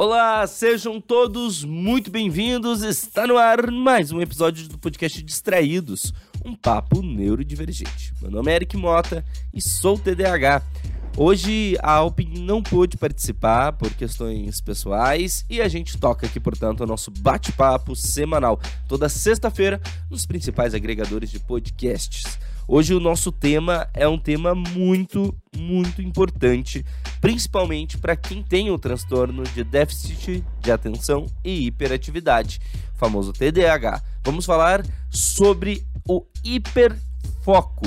Olá, sejam todos muito bem-vindos. Está no ar mais um episódio do podcast Distraídos, um papo neurodivergente. Meu nome é Eric Mota e sou TDAH. Hoje a Alpin não pôde participar por questões pessoais e a gente toca aqui, portanto, o nosso bate-papo semanal toda sexta-feira nos principais agregadores de podcasts. Hoje o nosso tema é um tema muito, muito importante, principalmente para quem tem o transtorno de déficit de atenção e hiperatividade, famoso TDAH. Vamos falar sobre o hiperfoco.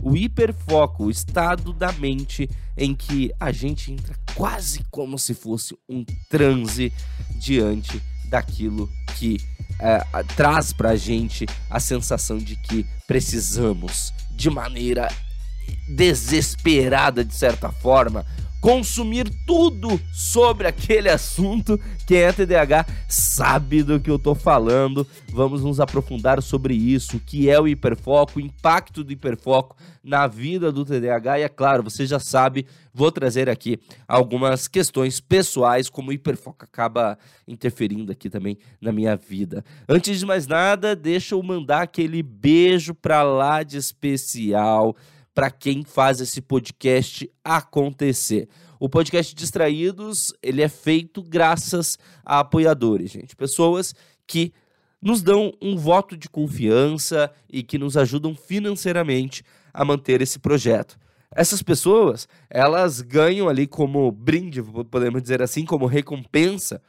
O hiperfoco, o estado da mente em que a gente entra quase como se fosse um transe diante daquilo que é, traz para a gente a sensação de que precisamos de maneira desesperada, de certa forma, consumir tudo sobre aquele assunto. Quem é TDAH sabe do que eu tô falando. Vamos nos aprofundar sobre isso, o que é o hiperfoco, o impacto do hiperfoco na vida do TDAH e é claro, você já sabe, vou trazer aqui algumas questões pessoais como o hiperfoco acaba interferindo aqui também na minha vida. Antes de mais nada, deixa eu mandar aquele beijo pra lá de especial para quem faz esse podcast acontecer. O podcast Distraídos, ele é feito graças a apoiadores, gente. Pessoas que nos dão um voto de confiança e que nos ajudam financeiramente a manter esse projeto. Essas pessoas, elas ganham ali como brinde, podemos dizer assim, como recompensa,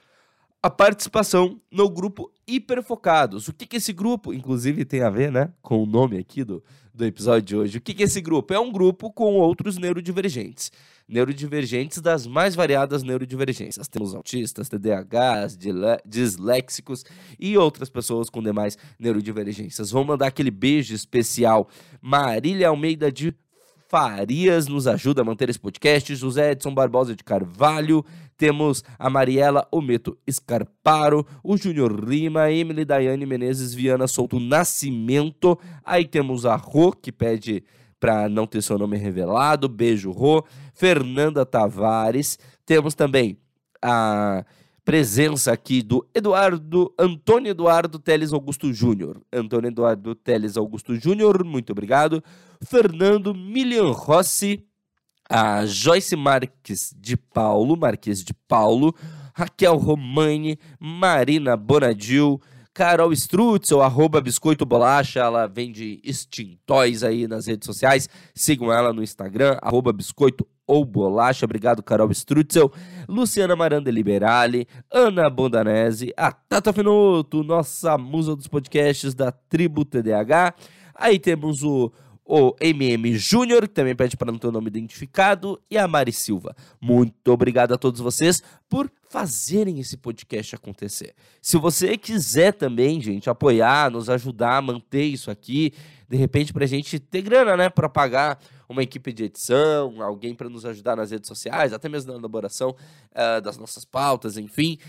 a participação no grupo Hiperfocados. O que, que esse grupo, inclusive, tem a ver né, com o nome aqui do, do episódio de hoje? O que, que esse grupo? É um grupo com outros neurodivergentes. Neurodivergentes das mais variadas neurodivergências. Temos autistas, TDAHs, disléxicos e outras pessoas com demais neurodivergências. Vamos mandar aquele beijo especial. Marília Almeida de Farias nos ajuda a manter esse podcast. José Edson Barbosa de Carvalho. Temos a Mariela Ometo Scarparo, o Júnior Lima, Emily Daiane Menezes Viana Souto Nascimento. Aí temos a Rô, que pede para não ter seu nome revelado. Beijo, Rô. Fernanda Tavares. Temos também a presença aqui do Eduardo Antônio Eduardo Teles Augusto Júnior. Antônio Eduardo Teles Augusto Júnior, muito obrigado. Fernando Milian Rossi, a Joyce Marques de Paulo, Marques de Paulo, Raquel Romani, Marina Bonadil, Carol Strutzel, arroba Biscoito Bolacha, ela vende extintóis aí nas redes sociais, sigam ela no Instagram, arroba Biscoito ou Bolacha, obrigado Carol Strutzel, Luciana Maranda Liberali, Ana Bondanese, a Tata Finoto, nossa musa dos podcasts da Tribo TDH, aí temos o o MM Júnior, que também pede para não ter o nome identificado, e a Mari Silva. Muito obrigado a todos vocês por fazerem esse podcast acontecer. Se você quiser também, gente, apoiar, nos ajudar a manter isso aqui, de repente para a gente ter grana, né, para pagar uma equipe de edição, alguém para nos ajudar nas redes sociais, até mesmo na elaboração uh, das nossas pautas, enfim,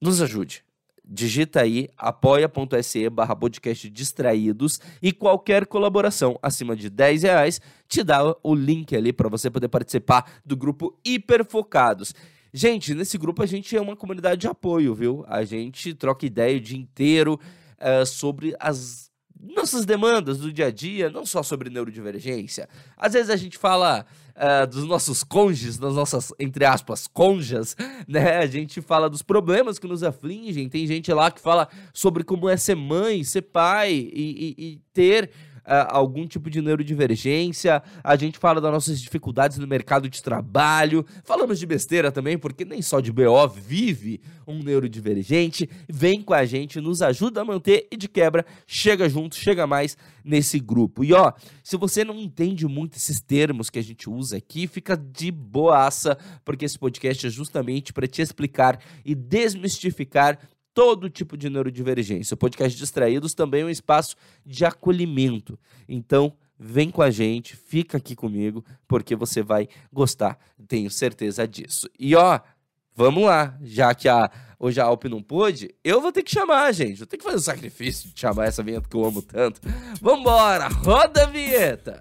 nos ajude digita aí apoia.se barra podcast distraídos e qualquer colaboração acima de 10 reais te dá o link ali para você poder participar do grupo Hiperfocados. Gente, nesse grupo a gente é uma comunidade de apoio, viu? A gente troca ideia o dia inteiro uh, sobre as nossas demandas do dia a dia, não só sobre neurodivergência. Às vezes a gente fala uh, dos nossos cônjuges, das nossas, entre aspas, conjas, né? A gente fala dos problemas que nos afligem. Tem gente lá que fala sobre como é ser mãe, ser pai e, e, e ter algum tipo de neurodivergência, a gente fala das nossas dificuldades no mercado de trabalho, falamos de besteira também, porque nem só de BO vive um neurodivergente. Vem com a gente, nos ajuda a manter e de quebra, chega junto, chega mais nesse grupo. E ó, se você não entende muito esses termos que a gente usa aqui, fica de boaça, porque esse podcast é justamente para te explicar e desmistificar todo tipo de neurodivergência. O podcast Distraídos também é um espaço de acolhimento. Então, vem com a gente, fica aqui comigo, porque você vai gostar, tenho certeza disso. E ó, vamos lá, já que a hoje a Alp não pôde, eu vou ter que chamar, gente. Vou ter que fazer o sacrifício de chamar essa vinheta que eu amo tanto. Vambora, roda a vinheta!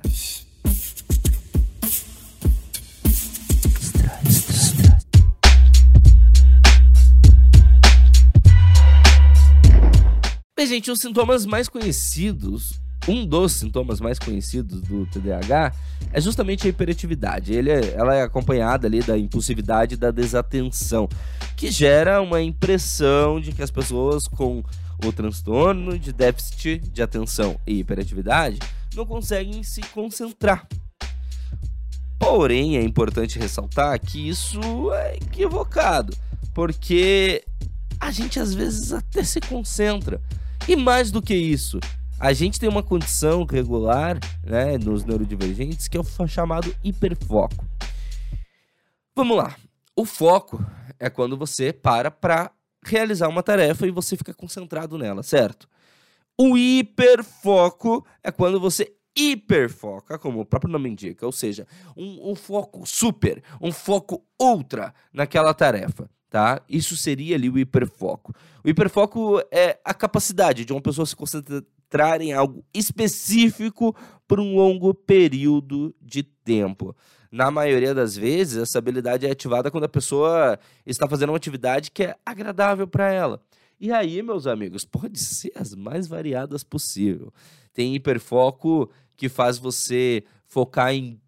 Bem, gente, os sintomas mais conhecidos, um dos sintomas mais conhecidos do TDAH é justamente a hiperatividade. Ele é, ela é acompanhada ali da impulsividade e da desatenção, que gera uma impressão de que as pessoas com o transtorno de déficit de atenção e hiperatividade não conseguem se concentrar. Porém, é importante ressaltar que isso é equivocado, porque a gente às vezes até se concentra, e mais do que isso, a gente tem uma condição regular né, nos neurodivergentes que é o chamado hiperfoco. Vamos lá. O foco é quando você para para realizar uma tarefa e você fica concentrado nela, certo? O hiperfoco é quando você hiperfoca, como o próprio nome indica, ou seja, um, um foco super, um foco ultra naquela tarefa tá? Isso seria ali o hiperfoco. O hiperfoco é a capacidade de uma pessoa se concentrar em algo específico por um longo período de tempo. Na maioria das vezes, essa habilidade é ativada quando a pessoa está fazendo uma atividade que é agradável para ela. E aí, meus amigos, pode ser as mais variadas possível. Tem hiperfoco que faz você focar em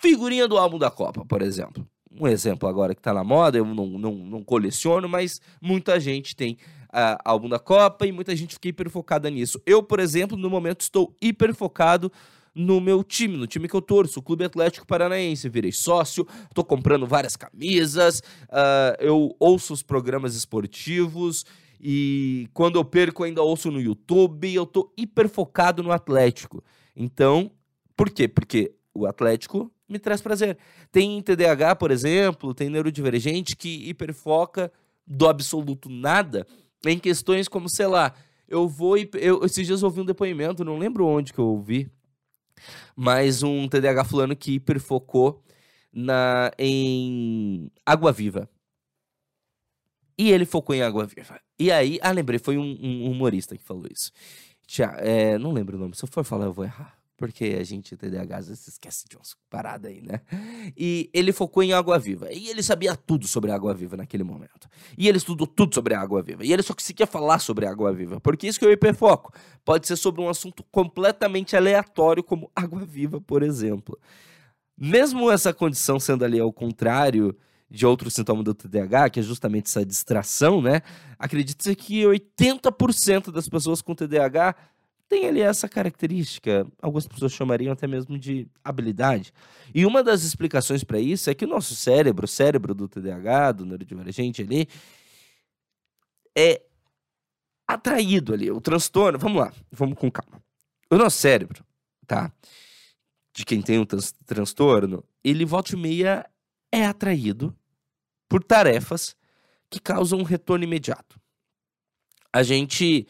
figurinha do álbum da Copa, por exemplo um exemplo agora que está na moda, eu não, não, não, coleciono, mas muita gente tem uh, álbum da Copa e muita gente fica hiper focada nisso. Eu, por exemplo, no momento estou hiper focado no meu time, no time que eu torço, o Clube Atlético Paranaense. Virei sócio, estou comprando várias camisas, uh, eu ouço os programas esportivos e quando eu perco ainda ouço no YouTube. Eu estou hiper focado no Atlético. Então, por quê? Porque o Atlético me traz prazer. Tem TDAH, por exemplo, tem neurodivergente que hiperfoca do absoluto nada em questões como, sei lá, eu vou. Eu, esses dias eu ouvi um depoimento, não lembro onde que eu ouvi, mas um TDAH fulano que hiperfocou na, em Água Viva. E ele focou em Água Viva. E aí, ah, lembrei, foi um, um humorista que falou isso. Tchau, é, não lembro o nome, se eu for falar eu vou errar porque a gente, TDAH, às vezes esquece de umas paradas aí, né? E ele focou em água viva. E ele sabia tudo sobre água viva naquele momento. E ele estudou tudo sobre água viva. E ele só conseguia falar sobre água viva. Porque isso que é o hiperfoco. Pode ser sobre um assunto completamente aleatório, como água viva, por exemplo. Mesmo essa condição sendo ali ao contrário de outro sintoma do TDAH, que é justamente essa distração, né? Acredite-se que 80% das pessoas com TDAH tem ali essa característica, algumas pessoas chamariam até mesmo de habilidade. E uma das explicações para isso é que o nosso cérebro, o cérebro do TDAH, do neurodivergente ali, é atraído ali, o transtorno. Vamos lá, vamos com calma. O nosso cérebro, tá? De quem tem um trans transtorno, ele volta e meia é atraído por tarefas que causam um retorno imediato. A gente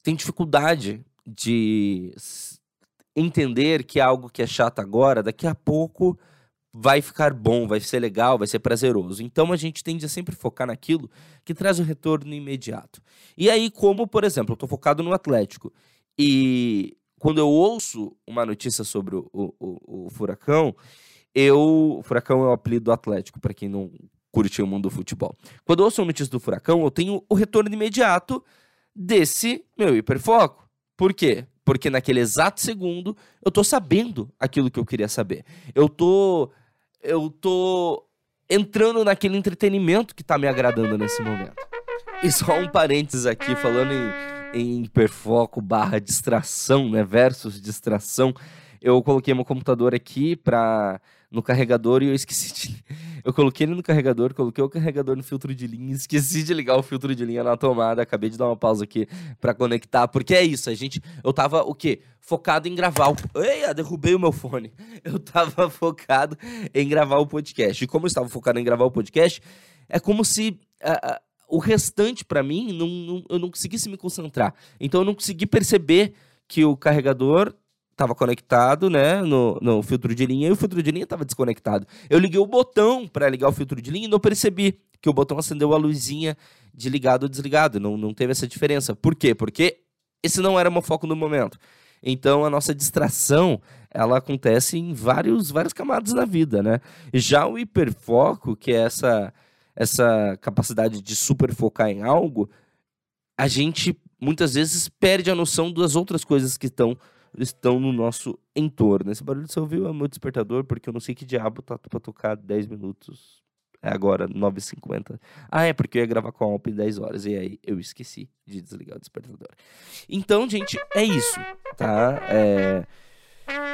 tem dificuldade de entender que algo que é chato agora, daqui a pouco vai ficar bom, vai ser legal, vai ser prazeroso. Então a gente tende a sempre focar naquilo que traz o retorno imediato. E aí, como, por exemplo, eu estou focado no Atlético e quando eu ouço uma notícia sobre o, o, o Furacão, eu. Furacão é o apelido do Atlético, para quem não curte o mundo do futebol. Quando eu ouço uma notícia do Furacão, eu tenho o retorno imediato desse meu hiperfoco. Por quê? Porque naquele exato segundo eu tô sabendo aquilo que eu queria saber. Eu tô eu tô entrando naquele entretenimento que tá me agradando nesse momento. E só um parênteses aqui falando em, em hiperfoco barra distração, né, versus distração. Eu coloquei meu computador aqui para no carregador e eu esqueci de. Eu coloquei ele no carregador, coloquei o carregador no filtro de linha, esqueci de ligar o filtro de linha na tomada. Acabei de dar uma pausa aqui para conectar, porque é isso, a gente. Eu tava o quê? Focado em gravar o. Eia, derrubei o meu fone. Eu tava focado em gravar o podcast. E como eu estava focado em gravar o podcast, é como se. Uh, uh, o restante, para mim, não, não, eu não conseguisse me concentrar. Então eu não consegui perceber que o carregador estava conectado, né, no, no filtro de linha e o filtro de linha estava desconectado. Eu liguei o botão para ligar o filtro de linha e não percebi que o botão acendeu a luzinha de ligado ou desligado. Não, não teve essa diferença. Por quê? Porque esse não era o meu foco no momento. Então a nossa distração ela acontece em vários várias camadas na vida, né? Já o hiperfoco, que é essa essa capacidade de super focar em algo, a gente muitas vezes perde a noção das outras coisas que estão estão no nosso entorno. Esse barulho você ouviu é meu despertador, porque eu não sei que diabo tá pra tocar 10 minutos. É agora, 9h50. Ah, é porque eu ia gravar com a Alp em 10 horas. E aí eu esqueci de desligar o despertador. Então, gente, é isso, tá? É...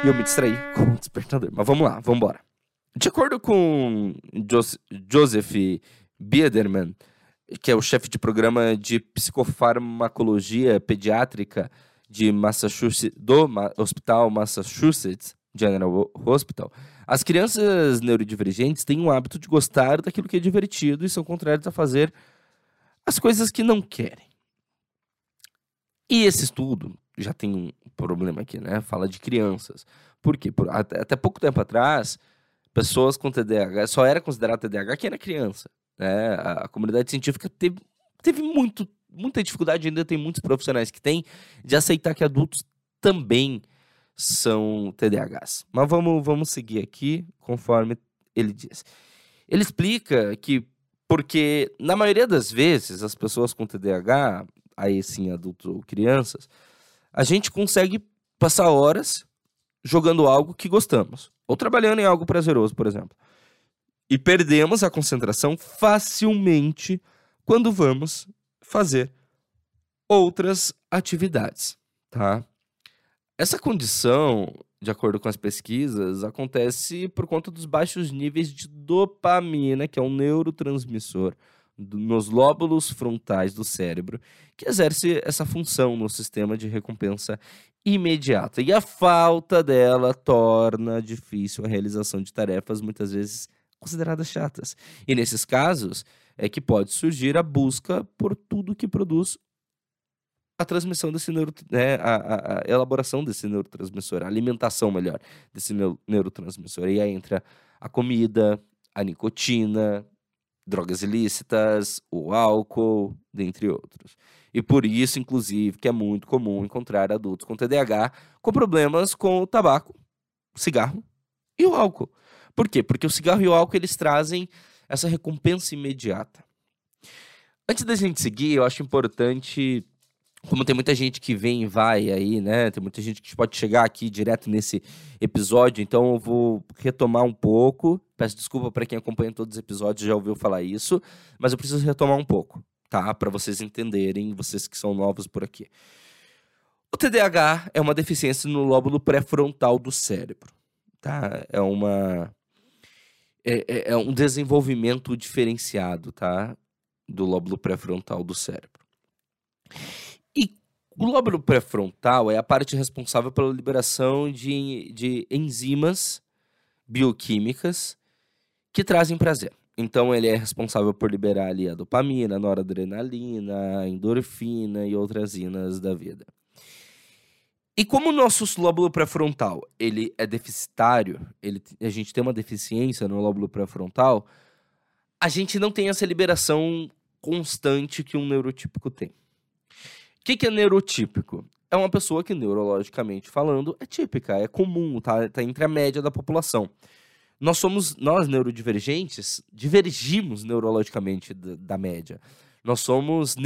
Eu me distraí com o despertador. Mas vamos lá, vamos embora. De acordo com Jos Joseph Biederman, que é o chefe de programa de psicofarmacologia pediátrica de Massachusetts, do Ma Hospital Massachusetts General Hospital, as crianças neurodivergentes têm o hábito de gostar daquilo que é divertido e são contrários a fazer as coisas que não querem. E esse estudo já tem um problema aqui, né? Fala de crianças. Por quê? Por, até, até pouco tempo atrás, pessoas com TDAH só era considerado TDAH quem era criança. Né? A, a comunidade científica teve, teve muito, muita dificuldade, ainda tem muitos profissionais que têm, de aceitar que adultos também são TDAHs. Mas vamos, vamos seguir aqui conforme ele diz. Ele explica que, porque na maioria das vezes, as pessoas com TDAH, aí sim adultos ou crianças, a gente consegue passar horas jogando algo que gostamos, ou trabalhando em algo prazeroso, por exemplo. E perdemos a concentração facilmente quando vamos fazer outras atividades, tá? Essa condição, de acordo com as pesquisas, acontece por conta dos baixos níveis de dopamina, que é um neurotransmissor nos lóbulos frontais do cérebro, que exerce essa função no sistema de recompensa imediata. E a falta dela torna difícil a realização de tarefas muitas vezes consideradas chatas. E nesses casos é que pode surgir a busca por tudo que produz a transmissão desse neuro, né, a, a, elaboração desse neurotransmissor, a alimentação melhor desse neurotransmissor. E aí entra a comida, a nicotina, drogas ilícitas, o álcool, dentre outros. E por isso, inclusive, que é muito comum encontrar adultos com TDAH com problemas com o tabaco, o cigarro e o álcool. Por quê? Porque o cigarro e o álcool eles trazem essa recompensa imediata. Antes da gente seguir, eu acho importante como tem muita gente que vem e vai aí, né? Tem muita gente que pode chegar aqui direto nesse episódio, então eu vou retomar um pouco. Peço desculpa para quem acompanha todos os episódios já ouviu falar isso, mas eu preciso retomar um pouco, tá? Para vocês entenderem, vocês que são novos por aqui. O TDAH é uma deficiência no lóbulo pré-frontal do cérebro, tá? É uma é, é, é um desenvolvimento diferenciado, tá? Do lóbulo pré-frontal do cérebro. O lóbulo pré-frontal é a parte responsável pela liberação de, de enzimas bioquímicas que trazem prazer. Então ele é responsável por liberar ali a dopamina, a noradrenalina, a endorfina e outras inas da vida. E como o nosso lóbulo pré-frontal ele é deficitário, ele, a gente tem uma deficiência no lóbulo pré-frontal, a gente não tem essa liberação constante que um neurotípico tem que, que é neurotípico? É uma pessoa que, neurologicamente falando, é típica, é comum, tá, tá entre a média da população. Nós somos, nós neurodivergentes, divergimos neurologicamente da, da média. Nós somos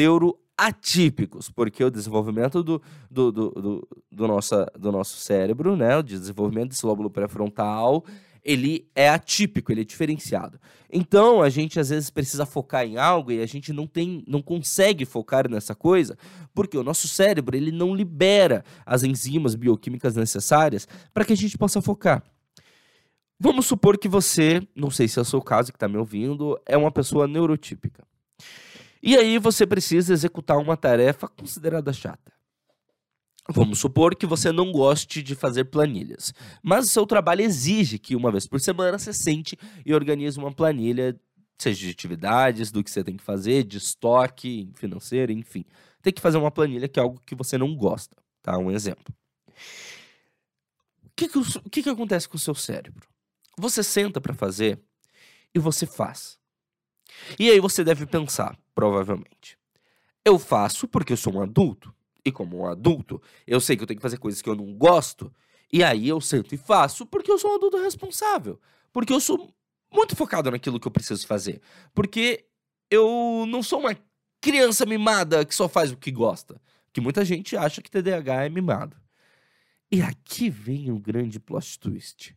neuroatípicos, porque o desenvolvimento do, do, do, do, do, nossa, do nosso cérebro, né, o desenvolvimento desse lóbulo pré-frontal, ele é atípico, ele é diferenciado. Então, a gente às vezes precisa focar em algo e a gente não tem, não consegue focar nessa coisa, porque o nosso cérebro, ele não libera as enzimas bioquímicas necessárias para que a gente possa focar. Vamos supor que você, não sei se é o seu caso que está me ouvindo, é uma pessoa neurotípica. E aí você precisa executar uma tarefa considerada chata. Vamos supor que você não goste de fazer planilhas, mas o seu trabalho exige que uma vez por semana você sente e organize uma planilha, seja de atividades, do que você tem que fazer, de estoque financeiro, enfim. Tem que fazer uma planilha que é algo que você não gosta, tá? Um exemplo. O que, que, o que, que acontece com o seu cérebro? Você senta para fazer e você faz. E aí você deve pensar, provavelmente, eu faço porque eu sou um adulto. E como um adulto, eu sei que eu tenho que fazer coisas que eu não gosto, e aí eu sento e faço porque eu sou um adulto responsável. Porque eu sou muito focado naquilo que eu preciso fazer. Porque eu não sou uma criança mimada que só faz o que gosta. Que muita gente acha que TDAH é mimado. E aqui vem o grande plot twist.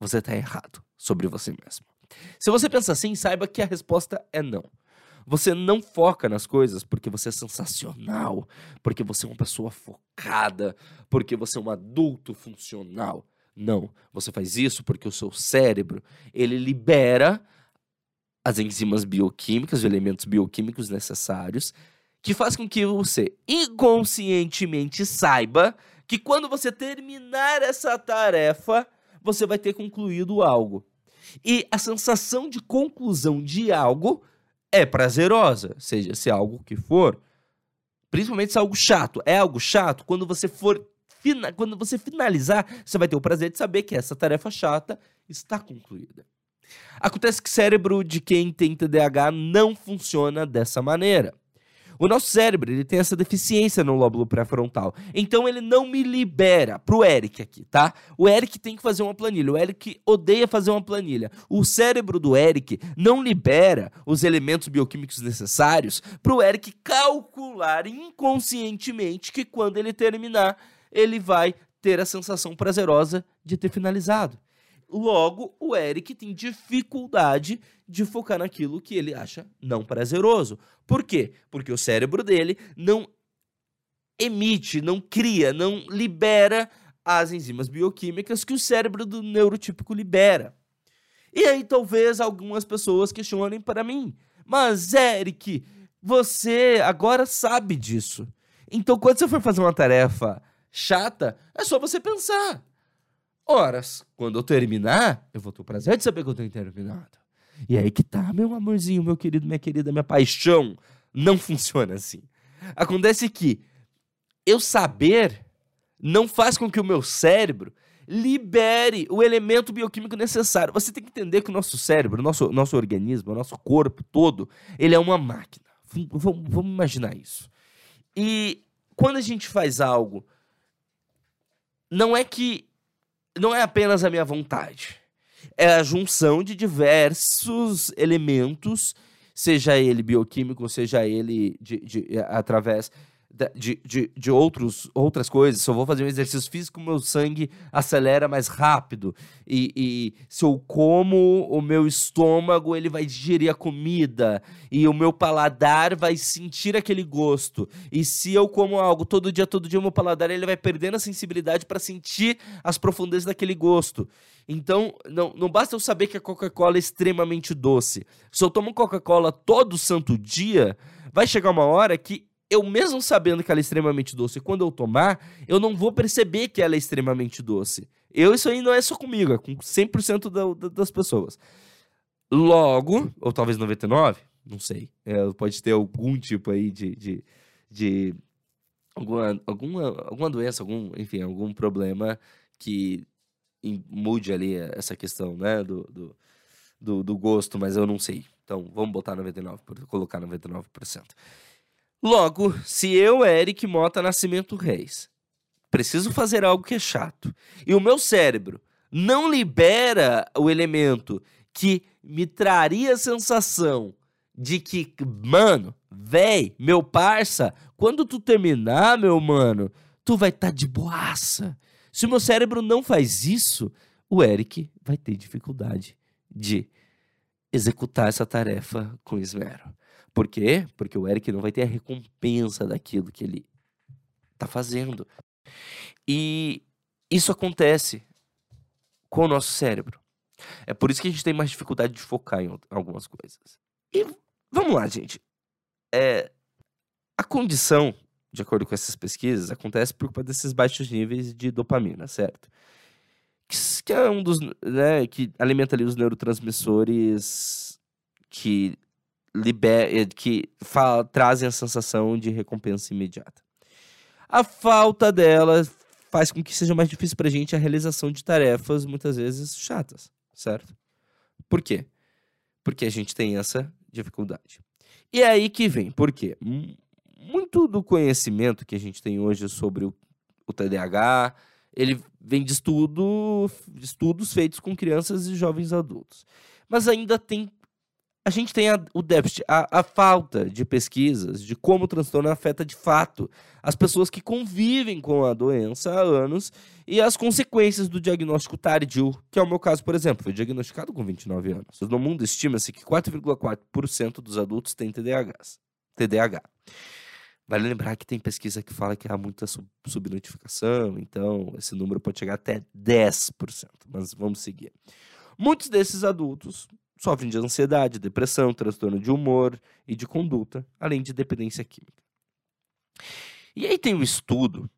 Você está errado sobre você mesmo. Se você pensa assim, saiba que a resposta é não. Você não foca nas coisas porque você é sensacional, porque você é uma pessoa focada, porque você é um adulto funcional. Não, você faz isso porque o seu cérebro, ele libera as enzimas bioquímicas, os elementos bioquímicos necessários, que faz com que você inconscientemente saiba que quando você terminar essa tarefa, você vai ter concluído algo. E a sensação de conclusão de algo é prazerosa, seja se é algo que for, principalmente se é algo chato. É algo chato quando você for quando você finalizar, você vai ter o prazer de saber que essa tarefa chata está concluída. Acontece que o cérebro de quem tem TDAH não funciona dessa maneira. O nosso cérebro, ele tem essa deficiência no lóbulo pré-frontal. Então ele não me libera pro Eric aqui, tá? O Eric tem que fazer uma planilha. O Eric odeia fazer uma planilha. O cérebro do Eric não libera os elementos bioquímicos necessários pro Eric calcular inconscientemente que quando ele terminar, ele vai ter a sensação prazerosa de ter finalizado. Logo, o Eric tem dificuldade de focar naquilo que ele acha não prazeroso. Por quê? Porque o cérebro dele não emite, não cria, não libera as enzimas bioquímicas que o cérebro do neurotípico libera. E aí talvez algumas pessoas questionem para mim: "Mas Eric, você agora sabe disso. Então quando você for fazer uma tarefa chata, é só você pensar: horas. Quando eu terminar, eu vou ter o prazer de saber que eu tenho terminado. E aí que tá, meu amorzinho, meu querido, minha querida, minha paixão. Não funciona assim. Acontece que eu saber não faz com que o meu cérebro libere o elemento bioquímico necessário. Você tem que entender que o nosso cérebro, o nosso, nosso organismo, o nosso corpo todo, ele é uma máquina. Vamos imaginar isso. E quando a gente faz algo, não é que não é apenas a minha vontade. É a junção de diversos elementos, seja ele bioquímico, seja ele de, de, através de, de, de outros, outras coisas. Se eu vou fazer um exercício físico, meu sangue acelera mais rápido. E, e, se eu como, o meu estômago ele vai digerir a comida. E o meu paladar vai sentir aquele gosto. E se eu como algo todo dia, todo dia, o meu paladar ele vai perdendo a sensibilidade para sentir as profundezas daquele gosto. Então, não, não basta eu saber que a Coca-Cola é extremamente doce. Se eu tomo Coca-Cola todo santo dia, vai chegar uma hora que eu mesmo sabendo que ela é extremamente doce, quando eu tomar, eu não vou perceber que ela é extremamente doce. Eu, isso aí não é só comigo, é com 100% da, da, das pessoas. Logo, ou talvez 99, não sei, é, pode ter algum tipo aí de, de, de alguma, alguma, alguma doença, algum, enfim, algum problema que mude ali essa questão, né, do, do, do, do gosto, mas eu não sei. Então, vamos botar 99, colocar 99%. Logo, se eu, Eric Mota Nascimento Reis, preciso fazer algo que é chato, e o meu cérebro não libera o elemento que me traria a sensação de que, mano, véi, meu parça, quando tu terminar, meu mano, tu vai estar tá de boaça. Se o meu cérebro não faz isso, o Eric vai ter dificuldade de executar essa tarefa com esmero. Por quê? Porque o Eric não vai ter a recompensa daquilo que ele tá fazendo. E isso acontece com o nosso cérebro. É por isso que a gente tem mais dificuldade de focar em algumas coisas. E vamos lá, gente. É, a condição, de acordo com essas pesquisas, acontece por culpa desses baixos níveis de dopamina, certo? Que, que é um dos. Né, que alimenta ali os neurotransmissores que liber... Eh, que trazem a sensação de recompensa imediata. A falta dela faz com que seja mais difícil para a gente a realização de tarefas muitas vezes chatas, certo? Por quê? Porque a gente tem essa dificuldade. E é aí que vem, por quê? Muito do conhecimento que a gente tem hoje sobre o, o TDAH, ele vem de, estudo, de estudos feitos com crianças e jovens adultos. Mas ainda tem a gente tem a, o déficit, a, a, falta de pesquisas de como o transtorno afeta de fato as pessoas que convivem com a doença há anos e as consequências do diagnóstico tardio, que é o meu caso, por exemplo, foi diagnosticado com 29 anos. No mundo estima-se que 4,4% dos adultos têm TDAHs, TDAH. Vale lembrar que tem pesquisa que fala que há muita sub subnotificação, então esse número pode chegar até 10%, mas vamos seguir. Muitos desses adultos sofrem de ansiedade, depressão, transtorno de humor e de conduta, além de dependência química. E aí tem um estudo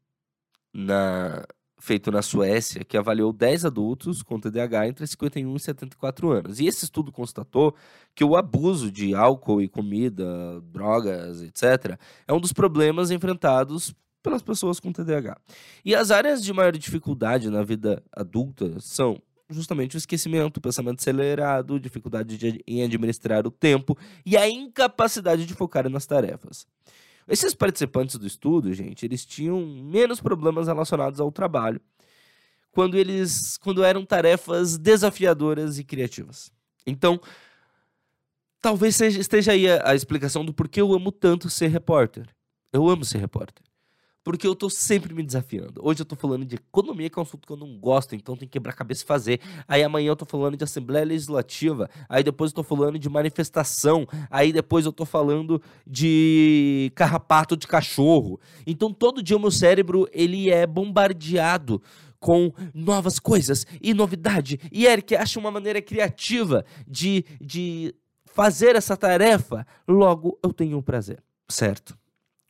na, feito na Suécia que avaliou 10 adultos com TDAH entre 51 e 74 anos. E esse estudo constatou que o abuso de álcool e comida, drogas, etc., é um dos problemas enfrentados pelas pessoas com TDAH. E as áreas de maior dificuldade na vida adulta são justamente o esquecimento, o pensamento acelerado, dificuldade de, em administrar o tempo e a incapacidade de focar nas tarefas. Esses participantes do estudo, gente, eles tinham menos problemas relacionados ao trabalho quando eles quando eram tarefas desafiadoras e criativas. Então, talvez seja, esteja aí a, a explicação do porquê eu amo tanto ser repórter. Eu amo ser repórter porque eu tô sempre me desafiando. Hoje eu tô falando de economia, que é um assunto que eu não gosto, então tem que quebrar cabeça e fazer. Aí amanhã eu tô falando de Assembleia Legislativa, aí depois eu tô falando de manifestação, aí depois eu tô falando de carrapato de cachorro. Então todo dia o meu cérebro, ele é bombardeado com novas coisas e novidade. E Eric acha uma maneira criativa de, de fazer essa tarefa, logo eu tenho um prazer, certo?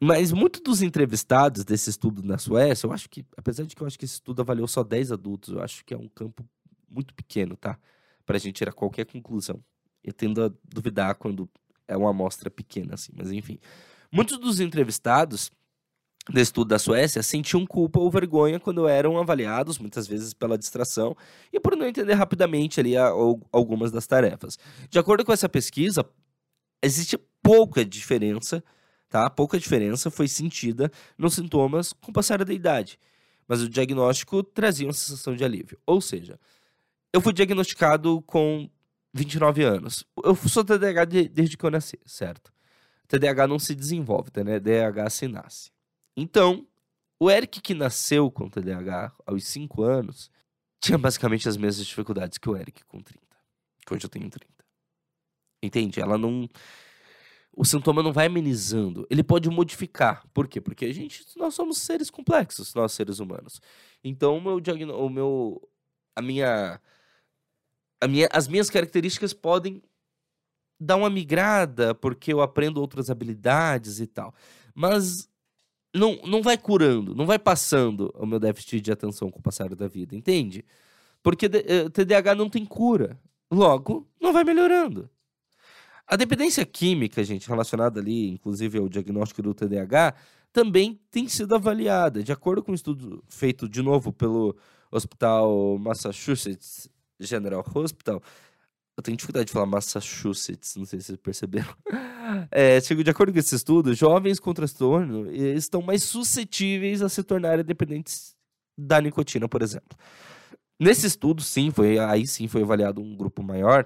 Mas muitos dos entrevistados desse estudo na Suécia, eu acho que, apesar de que eu acho que esse estudo avaliou só 10 adultos, eu acho que é um campo muito pequeno, tá? Pra gente tirar qualquer conclusão. Eu tendo a duvidar quando é uma amostra pequena, assim, mas enfim. Muitos dos entrevistados desse estudo da Suécia sentiam culpa ou vergonha quando eram avaliados, muitas vezes pela distração, e por não entender rapidamente ali a, a, algumas das tarefas. De acordo com essa pesquisa, existe pouca diferença tá? Pouca diferença foi sentida nos sintomas com o passar da idade, mas o diagnóstico trazia uma sensação de alívio. Ou seja, eu fui diagnosticado com 29 anos. Eu sou TDAH de, desde que eu nasci, certo? TDAH não se desenvolve, TDAH se nasce. Então, o Eric que nasceu com TDAH aos 5 anos tinha basicamente as mesmas dificuldades que o Eric com 30. Que hoje eu tenho 30. Entende? Ela não o sintoma não vai amenizando. Ele pode modificar. Por quê? Porque a gente, nós somos seres complexos, nós seres humanos. Então, o meu, o meu a minha, a minha, as minhas características podem dar uma migrada porque eu aprendo outras habilidades e tal. Mas não, não vai curando, não vai passando o meu déficit de atenção com o passar da vida, entende? Porque TDAH eh, não tem cura. Logo, não vai melhorando. A dependência química, gente, relacionada ali, inclusive ao diagnóstico do TDAH, também tem sido avaliada. De acordo com um estudo feito de novo pelo Hospital Massachusetts General Hospital, eu tenho dificuldade de falar Massachusetts, não sei se vocês perceberam. É, de acordo com esse estudo, jovens com transtorno estão mais suscetíveis a se tornarem dependentes da nicotina, por exemplo. Nesse estudo, sim, foi aí sim foi avaliado um grupo maior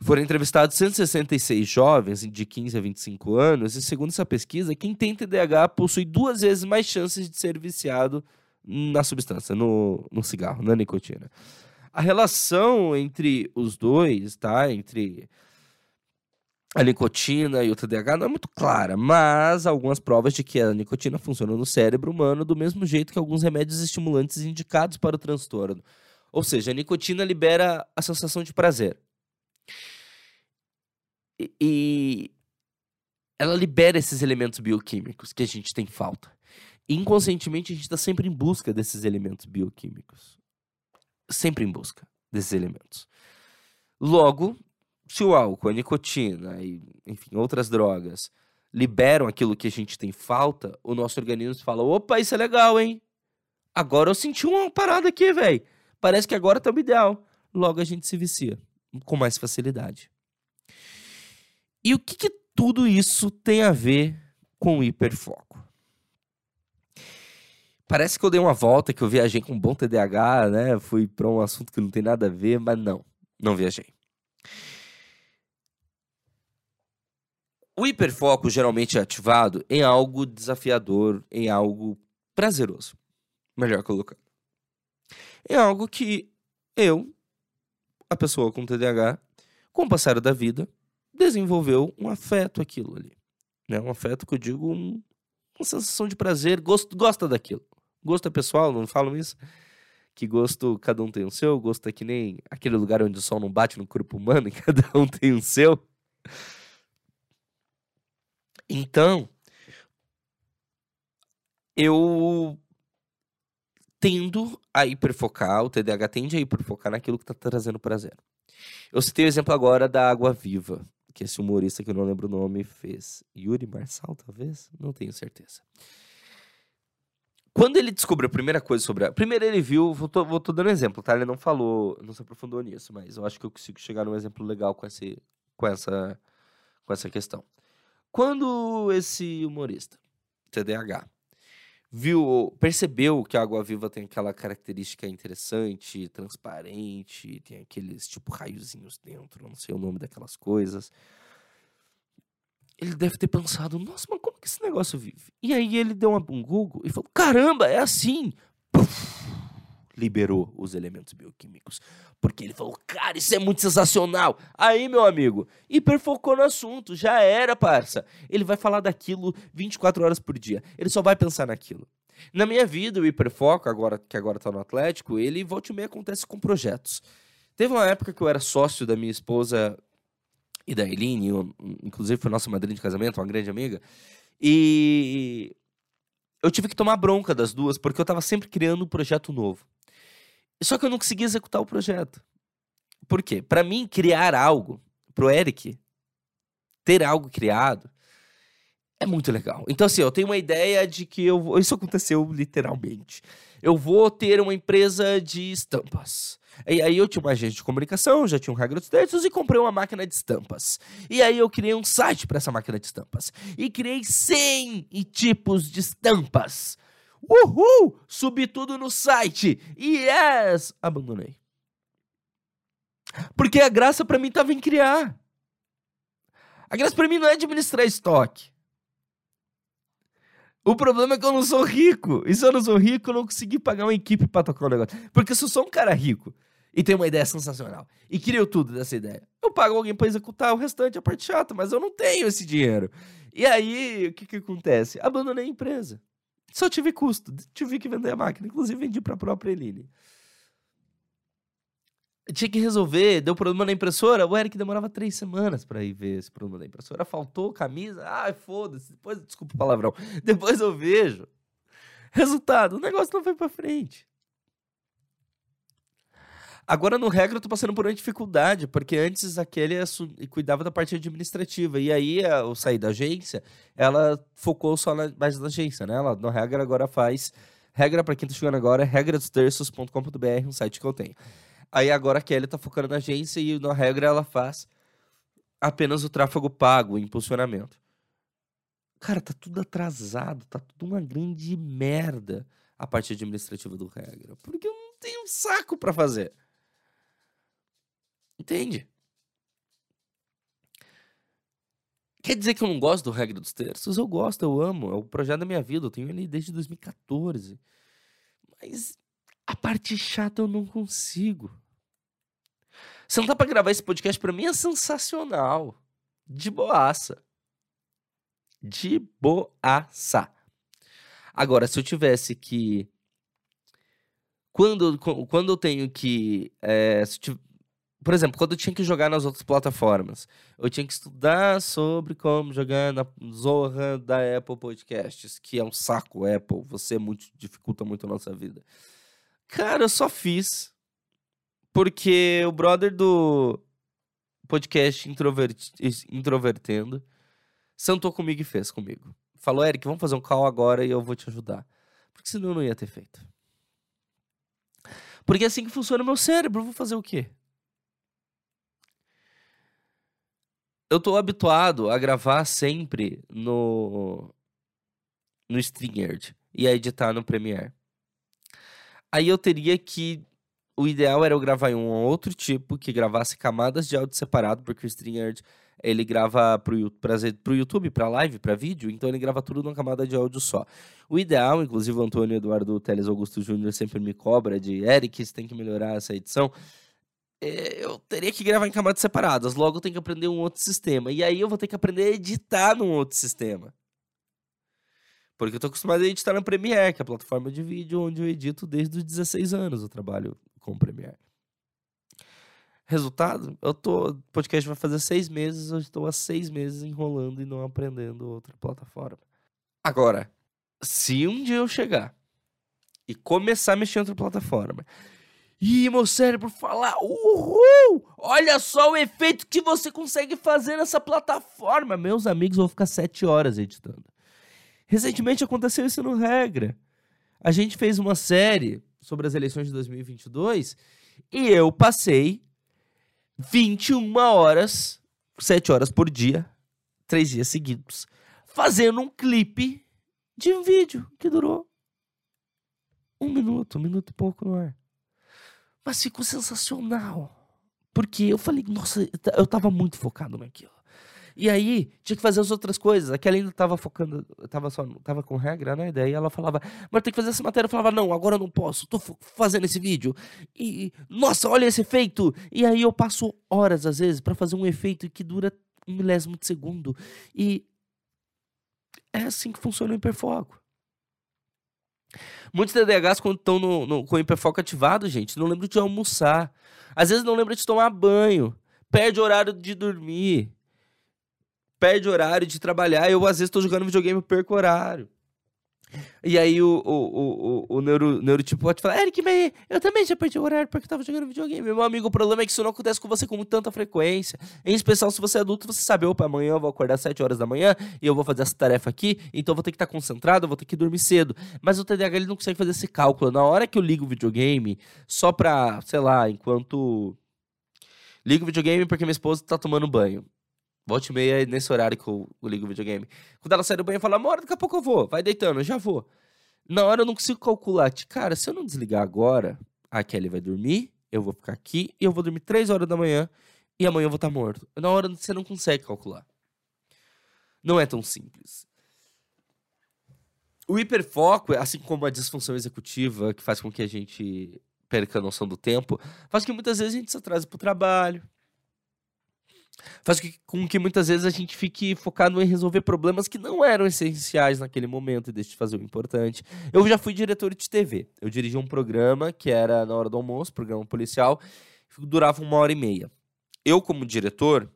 foram entrevistados 166 jovens de 15 a 25 anos, e segundo essa pesquisa, quem tem TDAH possui duas vezes mais chances de ser viciado na substância, no, no cigarro, na nicotina. A relação entre os dois, tá? Entre a nicotina e o TDAH não é muito clara, mas algumas provas de que a nicotina funciona no cérebro humano do mesmo jeito que alguns remédios estimulantes indicados para o transtorno. Ou seja, a nicotina libera a sensação de prazer. E, ela libera esses elementos bioquímicos que a gente tem falta. Inconscientemente, a gente está sempre em busca desses elementos bioquímicos. Sempre em busca desses elementos. Logo, se o álcool, a nicotina e, enfim, outras drogas liberam aquilo que a gente tem falta, o nosso organismo fala: opa, isso é legal, hein? Agora eu senti uma parada aqui, velho. Parece que agora tá o ideal. Logo a gente se vicia com mais facilidade. E o que, que tudo isso tem a ver com o hiperfoco? Parece que eu dei uma volta, que eu viajei com um bom TDAH, né? Fui para um assunto que não tem nada a ver, mas não, não viajei. O hiperfoco geralmente é ativado em algo desafiador, em algo prazeroso. Melhor colocando. É algo que eu, a pessoa com TDAH, com o passar da vida, desenvolveu um afeto aquilo ali. Né? Um afeto que eu digo, um, uma sensação de prazer, gosto, gosta daquilo. Gosto é pessoal, não falam isso? Que gosto, cada um tem o seu, gosto é que nem aquele lugar onde o sol não bate no corpo humano e cada um tem o seu. Então, eu tendo a hiperfocar, o TDAH tende a hiperfocar naquilo que está trazendo prazer. Eu citei o exemplo agora da Água Viva, que esse humorista que eu não lembro o nome fez. Yuri Marçal, talvez? Não tenho certeza. Quando ele descobriu a primeira coisa sobre a. Primeiro ele viu, vou tô, vou tô dando um exemplo, tá? Ele não falou, não se aprofundou nisso, mas eu acho que eu consigo chegar num exemplo legal com, esse, com, essa, com essa questão. Quando esse humorista, TDAH, viu, percebeu que a água viva tem aquela característica interessante, transparente, tem aqueles tipo raiozinhos dentro, não sei o nome daquelas coisas. Ele deve ter pensado, nossa, mas como que esse negócio vive? E aí ele deu um Google e falou, caramba, é assim. Puf, liberou os elementos bioquímicos. Porque ele falou, cara, isso é muito sensacional. Aí, meu amigo, hiperfocou no assunto, já era, parça. Ele vai falar daquilo 24 horas por dia. Ele só vai pensar naquilo. Na minha vida, o hiperfoco, agora que agora tá no Atlético, ele volta e meia acontece com projetos. Teve uma época que eu era sócio da minha esposa e da Eline, eu, inclusive foi nossa madrinha de casamento, uma grande amiga, e eu tive que tomar bronca das duas, porque eu estava sempre criando um projeto novo. Só que eu não conseguia executar o projeto. Por quê? Para mim, criar algo, pro Eric, ter algo criado, é muito legal. Então, assim, eu tenho uma ideia de que eu Isso aconteceu literalmente. Eu vou ter uma empresa de estampas. E aí eu tinha uma agente de comunicação, já tinha um dos textos e comprei uma máquina de estampas. E aí eu criei um site para essa máquina de estampas. E criei 100 tipos de estampas. Uhul! Subi tudo no site. Yes! Abandonei. Porque a graça para mim tava em criar. A graça para mim não é administrar estoque. O problema é que eu não sou rico. E se eu não sou rico, eu não consegui pagar uma equipe para tocar o negócio. Porque se eu sou um cara rico e tenho uma ideia sensacional e criou tudo dessa ideia, eu pago alguém para executar o restante, a parte chata, mas eu não tenho esse dinheiro. E aí, o que que acontece? Abandonei a empresa. Só tive custo. Tive que vender a máquina. Inclusive, vendi para a própria Eline. Tinha que resolver, deu problema na impressora. O Eric demorava três semanas para ir ver esse problema da impressora. Faltou camisa. Ai, foda-se. Depois, desculpa o palavrão. Depois eu vejo. Resultado: o negócio não foi para frente. Agora, no regra, eu tô passando por uma dificuldade, porque antes aquele cuidava da parte administrativa. E aí, eu saí da agência, ela focou só na, mais na agência, né? Ela, no regra, agora faz. Regra, para quem tá chegando agora, é regradostterços.com.br, um site que eu tenho. Aí agora a Kelly tá focando na agência e na regra ela faz apenas o tráfego pago, impulsionamento. Cara, tá tudo atrasado, tá tudo uma grande merda a parte administrativa do regra. Porque eu não tenho um saco para fazer. Entende? Quer dizer que eu não gosto do Regra dos Terços? Eu gosto, eu amo. É o projeto da minha vida. Eu tenho ele desde 2014. Mas a parte chata eu não consigo. Sentar pra gravar esse podcast pra mim é sensacional. De boaça. De boaça. Agora, se eu tivesse que. Quando, quando eu tenho que. É, se, por exemplo, quando eu tinha que jogar nas outras plataformas, eu tinha que estudar sobre como jogar na Zorra da Apple Podcasts, que é um saco, Apple. Você muito, dificulta muito a nossa vida. Cara, eu só fiz porque o brother do podcast Introvert, Introvertendo sentou comigo e fez comigo. Falou, Eric, vamos fazer um call agora e eu vou te ajudar. Porque senão eu não ia ter feito. Porque é assim que funciona o meu cérebro. Eu vou fazer o quê? Eu tô habituado a gravar sempre no no StreamYard e a editar no Premiere. Aí eu teria que o ideal era eu gravar em um outro tipo que gravasse camadas de áudio separado, porque o StreamYard ele grava pra, pro YouTube, pra live, pra vídeo, então ele grava tudo numa camada de áudio só. O ideal, inclusive o Antônio Eduardo Teles Augusto Júnior sempre me cobra de Eric, você tem que melhorar essa edição. É, eu teria que gravar em camadas separadas, logo eu tenho que aprender um outro sistema. E aí eu vou ter que aprender a editar num outro sistema. Porque eu tô acostumado a editar na Premiere, que é a plataforma de vídeo onde eu edito desde os 16 anos eu trabalho com Premiere. Resultado, eu tô. O podcast vai fazer seis meses, eu estou há seis meses enrolando e não aprendendo outra plataforma. Agora, se um dia eu chegar e começar a mexer em outra plataforma e meu cérebro falar, uhul! Olha só o efeito que você consegue fazer nessa plataforma. Meus amigos vão ficar sete horas editando. Recentemente aconteceu isso no Regra. A gente fez uma série sobre as eleições de 2022 e eu passei 21 horas, 7 horas por dia, 3 dias seguidos, fazendo um clipe de um vídeo que durou um minuto, um minuto e pouco no ar. Mas ficou sensacional. Porque eu falei, nossa, eu tava muito focado naquilo. E aí, tinha que fazer as outras coisas. Aquela ainda tava focando, tava só, tava com regra, né? Daí ela falava, mas tem que fazer essa matéria. Eu falava, não, agora eu não posso, tô fazendo esse vídeo. E, nossa, olha esse efeito. E aí eu passo horas, às vezes, para fazer um efeito que dura um milésimo de segundo. E é assim que funciona o hiperfoco. Muitos TDAHs, quando estão no, no, com o hiperfoco ativado, gente, não lembram de almoçar. Às vezes não lembra de tomar banho. Perde horário de dormir. Perde horário de trabalhar. Eu, às vezes, estou jogando videogame e perco horário. E aí o, o, o, o, neuro, neurotipo pode falar, Eric, mas eu também já perdi o horário porque eu tava jogando videogame. Meu amigo, o problema é que isso não acontece com você com tanta frequência. Em especial se você é adulto, você sabe, opa, amanhã eu vou acordar às 7 horas da manhã e eu vou fazer essa tarefa aqui, então eu vou ter que estar concentrado, eu vou ter que dormir cedo. Mas o TDAH ele não consegue fazer esse cálculo. Na hora que eu ligo o videogame, só pra, sei lá, enquanto. Ligo o videogame porque minha esposa tá tomando banho. Volte e meia nesse horário que eu, eu ligo o videogame. Quando ela sai do banho, fala, amor, daqui a pouco eu vou. Vai deitando, eu já vou. Na hora eu não consigo calcular. Cara, se eu não desligar agora, a Kelly vai dormir, eu vou ficar aqui e eu vou dormir 3 horas da manhã e amanhã eu vou estar tá morto. Na hora você não consegue calcular. Não é tão simples. O hiperfoco, assim como a disfunção executiva, que faz com que a gente perca a noção do tempo, faz com que muitas vezes a gente se atrase para o trabalho, faz com que muitas vezes a gente fique focado em resolver problemas que não eram essenciais naquele momento e deixe de fazer o importante. Eu já fui diretor de TV. Eu dirigi um programa que era na hora do almoço, programa policial, que durava uma hora e meia. Eu, como diretor,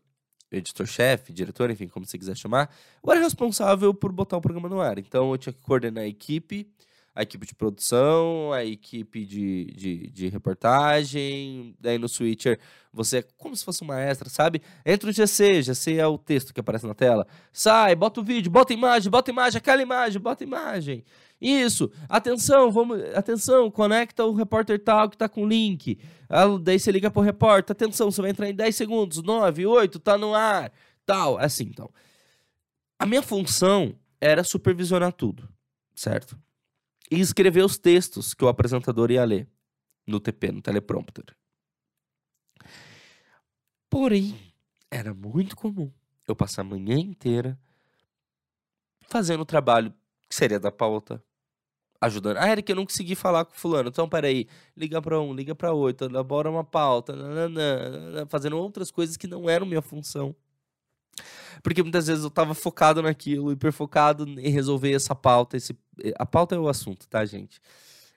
editor-chefe, diretor, enfim, como você quiser chamar, eu era responsável por botar o programa no ar. Então eu tinha que coordenar a equipe, a equipe de produção, a equipe de, de, de, reportagem. Daí no Switcher você é como se fosse uma extra, sabe? Entra o GC, GC é o texto que aparece na tela. Sai, bota o vídeo, bota imagem, bota imagem, aquela imagem, bota imagem. Isso, atenção, vamos, atenção, conecta o repórter tal que tá com link. Ah, daí você liga pro repórter, atenção, você vai entrar em 10 segundos, 9, 8, tá no ar, tal, é assim, então. A minha função era supervisionar tudo, certo? E escrever os textos que o apresentador ia ler no TP, no teleprompter. Porém, era muito comum eu passar a manhã inteira fazendo o trabalho que seria da pauta, ajudando. Ah, que eu não consegui falar com fulano. Então, peraí, liga para um, liga para outro, elabora uma pauta, nananã, fazendo outras coisas que não eram minha função. Porque muitas vezes eu tava focado naquilo, hiperfocado em resolver essa pauta. Esse... A pauta é o assunto, tá, gente?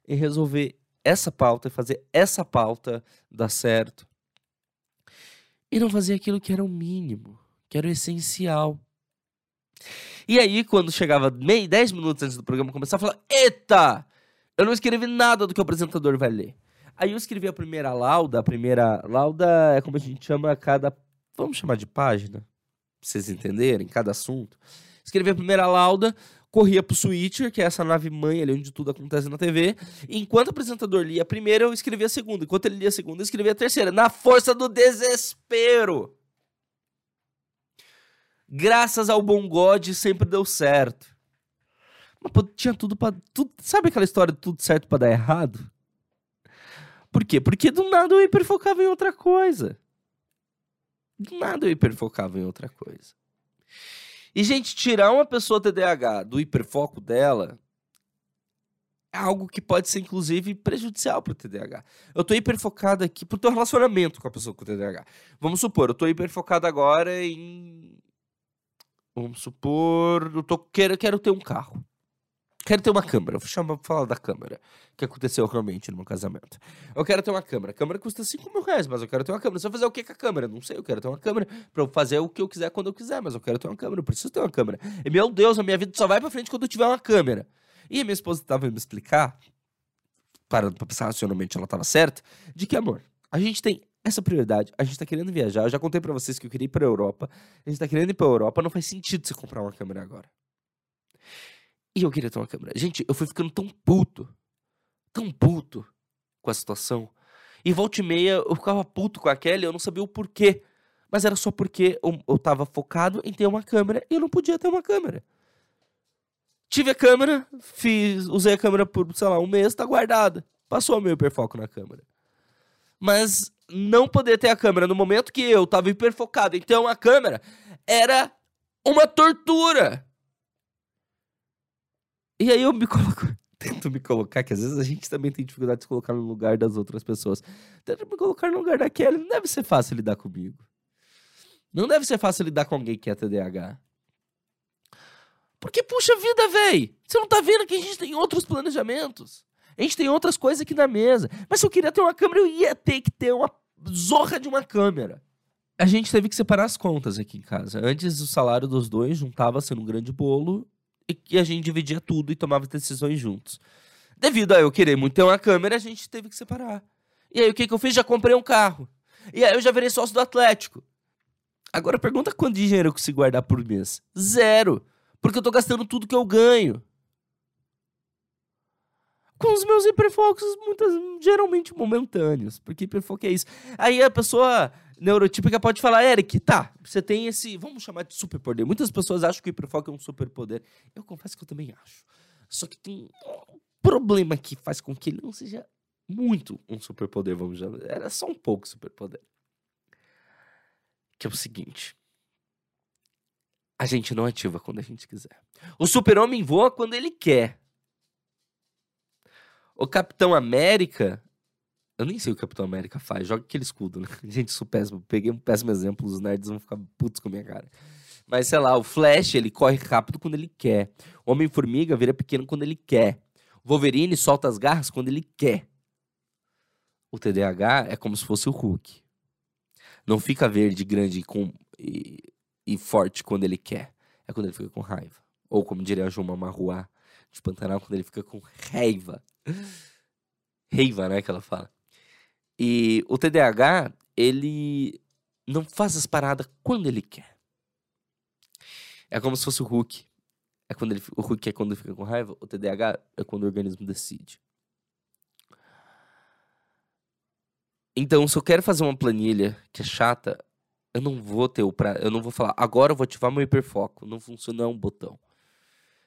Em resolver essa pauta, fazer essa pauta dar certo. E não fazer aquilo que era o mínimo, que era o essencial. E aí, quando chegava meio, 10 minutos antes do programa começar, eu falava: Eita! Eu não escrevi nada do que o apresentador vai ler. Aí eu escrevi a primeira lauda, a primeira lauda é como a gente chama cada. Vamos chamar de página? Pra vocês entenderem, cada assunto. Escrevi a primeira lauda, corria pro Switcher, que é essa nave mãe ali onde tudo acontece na TV. Enquanto o apresentador lia a primeira, eu escrevia a segunda. Enquanto ele lia a segunda, eu escrevia a terceira. Na força do desespero. Graças ao bom God, sempre deu certo. Mas pô, tinha tudo pra. Tudo, sabe aquela história de tudo certo para dar errado? Por quê? Porque do nada eu hiperfocava em outra coisa. Do nada eu hiperfocava em outra coisa. E, gente, tirar uma pessoa TDAH do hiperfoco dela é algo que pode ser, inclusive, prejudicial pro TDAH. Eu tô hiperfocado aqui pro teu relacionamento com a pessoa com TDAH. Vamos supor, eu tô hiperfocado agora em. Vamos supor, eu tô, quero, quero ter um carro. Quero ter uma câmera. Vou chamar pra falar da câmera. Que aconteceu realmente no meu casamento. Eu quero ter uma câmera. A câmera custa 5 mil reais, mas eu quero ter uma câmera. Você vai fazer o que com a câmera? Não sei, eu quero ter uma câmera pra eu fazer o que eu quiser quando eu quiser, mas eu quero ter uma câmera. Eu preciso ter uma câmera. E meu Deus, a minha vida só vai pra frente quando eu tiver uma câmera. E a minha esposa tava me explicar, parando pra pensar racionalmente, ela tava certa, de que, amor, a gente tem essa prioridade, a gente tá querendo viajar. Eu já contei para vocês que eu queria ir pra Europa. A gente tá querendo ir pra Europa, não faz sentido você comprar uma câmera agora. E eu queria ter uma câmera. Gente, eu fui ficando tão puto, tão puto com a situação. E volta e meia eu ficava puto com aquela e eu não sabia o porquê. Mas era só porque eu, eu tava focado em ter uma câmera e eu não podia ter uma câmera. Tive a câmera, fiz, usei a câmera por, sei lá, um mês, tá guardada. Passou meu hiperfoco na câmera. Mas não poder ter a câmera no momento que eu tava hiperfocado em ter uma câmera era uma tortura. E aí eu me coloco, tento me colocar, que às vezes a gente também tem dificuldade de se colocar no lugar das outras pessoas. Tento me colocar no lugar daquela, não deve ser fácil lidar comigo. Não deve ser fácil lidar com alguém que é TDAH. Porque, puxa vida, véi, você não tá vendo que a gente tem outros planejamentos? A gente tem outras coisas aqui na mesa. Mas se eu queria ter uma câmera, eu ia ter que ter uma zorra de uma câmera. A gente teve que separar as contas aqui em casa. Antes, o salário dos dois juntava-se num grande bolo e a gente dividia tudo e tomava decisões juntos. Devido a eu querer muito ter uma câmera, a gente teve que separar. E aí, o que, que eu fiz? Já comprei um carro. E aí, eu já virei sócio do Atlético. Agora, pergunta quanto dinheiro eu consigo guardar por mês. Zero. Porque eu tô gastando tudo que eu ganho. Com os meus hiperfocos, muitas, geralmente momentâneos. Porque hiperfoco é isso. Aí a pessoa neurotípica pode falar, Eric, tá, você tem esse, vamos chamar de superpoder. Muitas pessoas acham que o hiperfoco é um superpoder. Eu confesso que eu também acho. Só que tem um problema que faz com que ele não seja muito um superpoder, vamos chamar. Era só um pouco superpoder. Que é o seguinte. A gente não ativa quando a gente quiser. O super-homem voa quando ele quer. O Capitão América eu nem sei o que o Capitão América faz. Joga aquele escudo, né? Gente, é péssimo. Peguei um péssimo exemplo, os nerds vão ficar putos com a minha cara. Mas sei lá, o Flash, ele corre rápido quando ele quer. Homem-Formiga vira pequeno quando ele quer. Wolverine solta as garras quando ele quer. O TDAH é como se fosse o Hulk. Não fica verde, grande com, e, e forte quando ele quer. É quando ele fica com raiva. Ou como diria a Juma Marruá de Pantanal, quando ele fica com raiva. Reiva, né, que ela fala. E o TDAH, ele não faz as paradas quando ele quer. É como se fosse o Hulk. É quando ele, o Hulk é quando fica com raiva, o TDAH é quando o organismo decide. Então, se eu quero fazer uma planilha que é chata, eu não vou ter o pra... eu não vou falar, agora eu vou ativar meu hiperfoco. Não funciona um botão.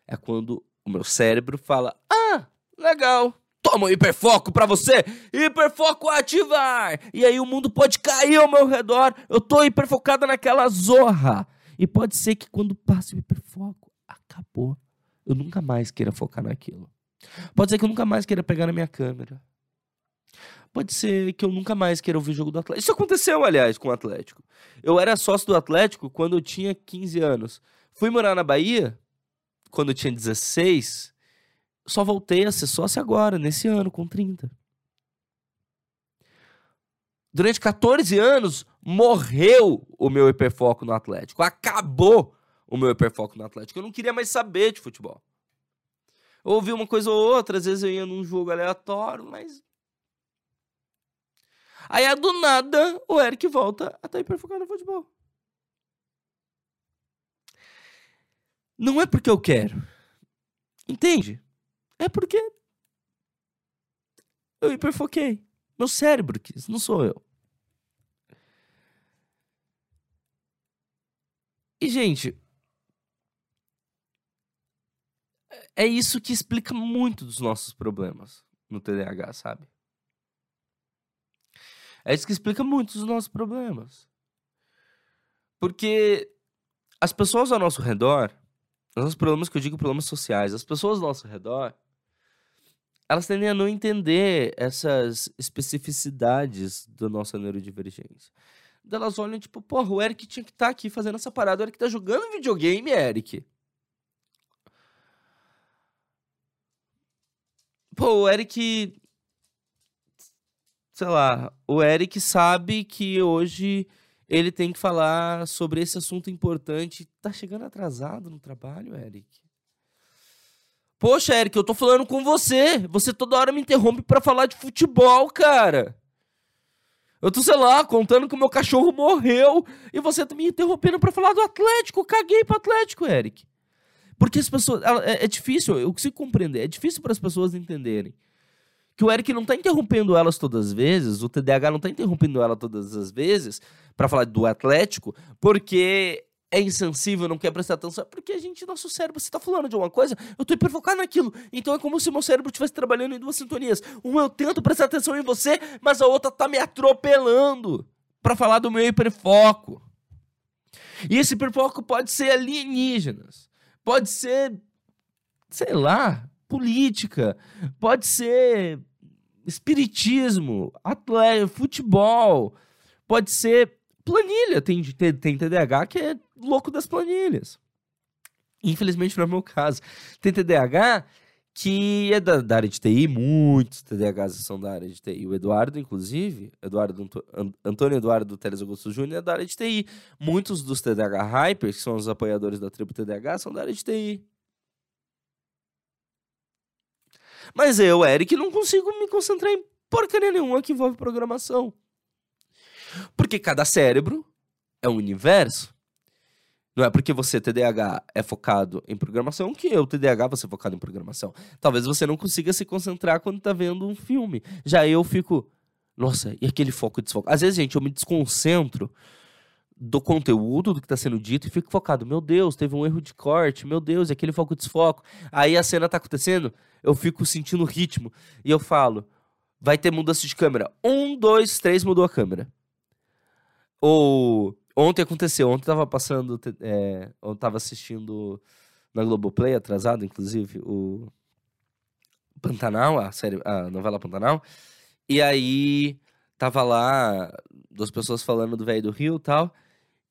É quando o meu cérebro fala: "Ah, legal. Toma um hiperfoco pra você. Hiperfoco ativar. E aí o mundo pode cair ao meu redor. Eu tô hiperfocada naquela zorra. E pode ser que quando passe o hiperfoco, acabou. Eu nunca mais queira focar naquilo. Pode ser que eu nunca mais queira pegar na minha câmera. Pode ser que eu nunca mais queira ouvir o jogo do Atlético. Isso aconteceu, aliás, com o Atlético. Eu era sócio do Atlético quando eu tinha 15 anos. Fui morar na Bahia quando eu tinha 16 só voltei a ser sócio agora, nesse ano, com 30. Durante 14 anos, morreu o meu hiperfoco no Atlético. Acabou o meu hiperfoco no Atlético. Eu não queria mais saber de futebol. Eu ouvi uma coisa ou outra, às vezes eu ia num jogo aleatório, mas. Aí, do nada, o Eric volta a estar tá hiperfocado no futebol. Não é porque eu quero. Entende? É porque eu hiperfoquei. Meu cérebro quis, não sou eu. E, gente, é isso que explica muito dos nossos problemas no TDAH, sabe? É isso que explica muito dos nossos problemas. Porque as pessoas ao nosso redor, os problemas que eu digo problemas sociais, as pessoas ao nosso redor, elas tendem a não entender essas especificidades da nossa neurodivergência. Elas olham, tipo, porra, o Eric tinha que estar tá aqui fazendo essa parada, o Eric tá jogando videogame, Eric. Pô, o Eric. Sei lá, o Eric sabe que hoje ele tem que falar sobre esse assunto importante. Tá chegando atrasado no trabalho, Eric? Poxa, Eric, eu tô falando com você. Você toda hora me interrompe para falar de futebol, cara. Eu tô, sei lá, contando que o meu cachorro morreu e você tá me interrompendo para falar do Atlético. Caguei pro Atlético, Eric. Porque as pessoas. É, é difícil, eu consigo compreender. É difícil para as pessoas entenderem que o Eric não tá interrompendo elas todas as vezes, o TDAH não tá interrompendo ela todas as vezes para falar do Atlético, porque é insensível, não quer prestar atenção, é porque a gente, nosso cérebro, você tá falando de uma coisa, eu tô hiperfocado naquilo. Então é como se meu cérebro estivesse trabalhando em duas sintonias. Uma eu tento prestar atenção em você, mas a outra tá me atropelando para falar do meu hiperfoco. E esse hiperfoco pode ser alienígenas, pode ser, sei lá, política, pode ser espiritismo, atleta, futebol, pode ser planilha. Tem, tem, tem TDAH que é louco das planilhas. Infelizmente não é o meu caso. Tem TDAH que é da, da, área de TI, muitos TDAHs são da área de TI. O Eduardo, inclusive, Eduardo, Antônio Eduardo Teles Augusto Júnior é da área de TI. Muitos dos TDAH Hypers, que são os apoiadores da tribo TDAH, são da área de TI. Mas eu, Eric, não consigo me concentrar em porcaria nenhuma que envolve programação. Porque cada cérebro é um universo. Não é porque você, TDAH, é focado em programação que eu, TDAH, vou ser focado em programação. Talvez você não consiga se concentrar quando tá vendo um filme. Já eu fico, nossa, e aquele foco desfoco? Às vezes, gente, eu me desconcentro do conteúdo do que está sendo dito e fico focado. Meu Deus, teve um erro de corte. Meu Deus, e aquele foco desfoco. Aí a cena está acontecendo, eu fico sentindo o ritmo. E eu falo, vai ter mudança de câmera. Um, dois, três, mudou a câmera. Ou ontem aconteceu, ontem tava passando, é, ontem tava assistindo na Globoplay, atrasado, inclusive, o Pantanal, a série, a novela Pantanal. E aí tava lá duas pessoas falando do velho do Rio e tal.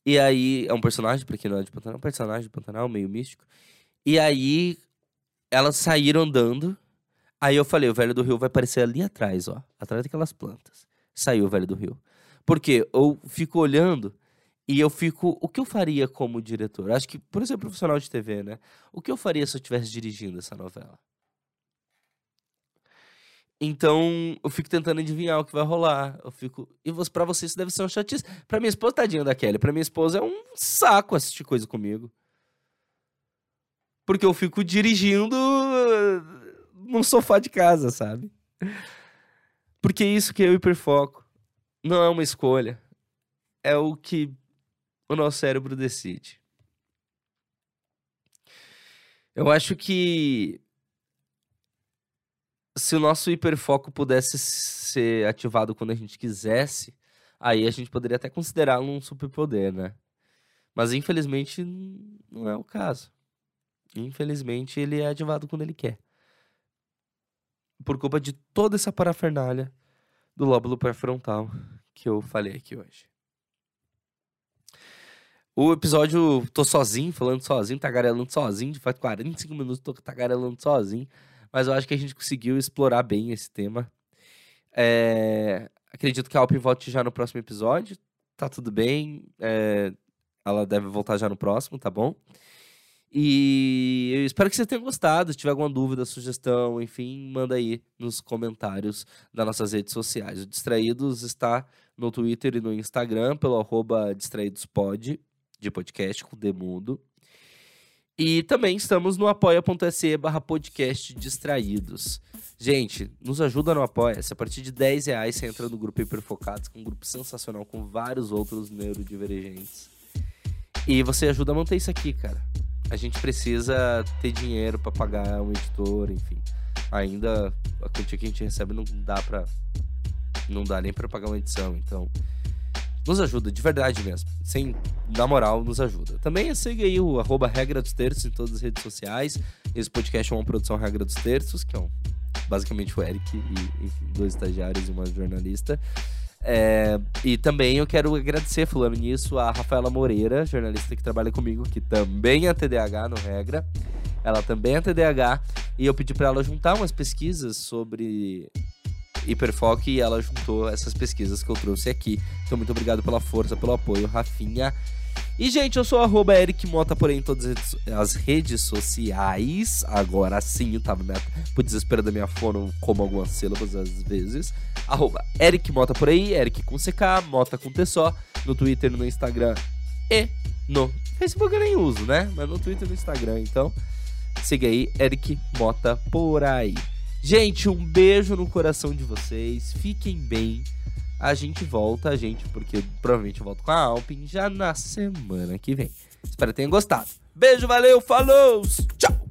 E aí, é um personagem, pra quem não é de Pantanal, um personagem de Pantanal, meio místico. E aí, elas saíram andando. Aí eu falei, o velho do rio vai aparecer ali atrás, ó. Atrás daquelas plantas. Saiu o velho do rio. Porque eu fico olhando e eu fico. O que eu faria como diretor? Acho que, por exemplo, profissional de TV, né? O que eu faria se eu estivesse dirigindo essa novela? Então, eu fico tentando adivinhar o que vai rolar. Eu fico. E para você isso deve ser um chatice. Pra minha esposa, tadinha da Kelly. Pra minha esposa é um saco assistir coisa comigo. Porque eu fico dirigindo num sofá de casa, sabe? Porque é isso que eu hiperfoco não é uma escolha. É o que o nosso cérebro decide. Eu acho que se o nosso hiperfoco pudesse ser ativado quando a gente quisesse, aí a gente poderia até considerá-lo um superpoder, né? Mas infelizmente não é o caso. Infelizmente ele é ativado quando ele quer. Por culpa de toda essa parafernália do lóbulo pré-frontal que eu falei aqui hoje. O episódio, tô sozinho, falando sozinho, tagarelando sozinho, de fato 45 minutos tô tagarelando sozinho, mas eu acho que a gente conseguiu explorar bem esse tema. É... Acredito que a Alpin volte já no próximo episódio, tá tudo bem, é... ela deve voltar já no próximo, tá bom? E eu espero que vocês tenham gostado. Se tiver alguma dúvida, sugestão, enfim, manda aí nos comentários das nossas redes sociais. O Distraídos está no Twitter e no Instagram pelo arroba distraídospod, de podcast com Demundo. E também estamos no apoia.se barra podcast distraídos. Gente, nos ajuda no Apoia-se. A partir de 10 reais você entra no grupo Hiperfocados, que é um grupo sensacional com vários outros neurodivergentes. E você ajuda a manter isso aqui, cara a gente precisa ter dinheiro para pagar um editor, enfim. Ainda a quantia que a gente recebe não dá para não dá nem para pagar uma edição, então Nos ajuda, de verdade mesmo. Sem, na moral, nos ajuda. Também segue aí o arroba Regra dos Terços em todas as redes sociais. Esse podcast é uma produção Regra dos Terços, que é um, basicamente o Eric e enfim, dois estagiários e uma jornalista. É, e também eu quero agradecer, falando nisso, a Rafaela Moreira, jornalista que trabalha comigo, que também é TDAH no Regra. Ela também é TDAH. E eu pedi para ela juntar umas pesquisas sobre hiperfoco e ela juntou essas pesquisas que eu trouxe aqui. Então, muito obrigado pela força, pelo apoio, Rafinha. E, gente, eu sou arroba Eric Mota, porém, em todas as redes sociais. Agora sim, eu tava por desespero da minha fone, como algumas sílabas às vezes. Arroba Eric Mota por aí, Eric com CK, Mota com T só, no Twitter, no Instagram e no Facebook eu nem uso, né? Mas no Twitter e no Instagram, então siga aí, Eric Mota por aí. Gente, um beijo no coração de vocês. Fiquem bem. A gente volta, a gente, porque provavelmente eu volto com a Alpin já na semana que vem. Espero que tenham gostado. Beijo, valeu, falou, tchau!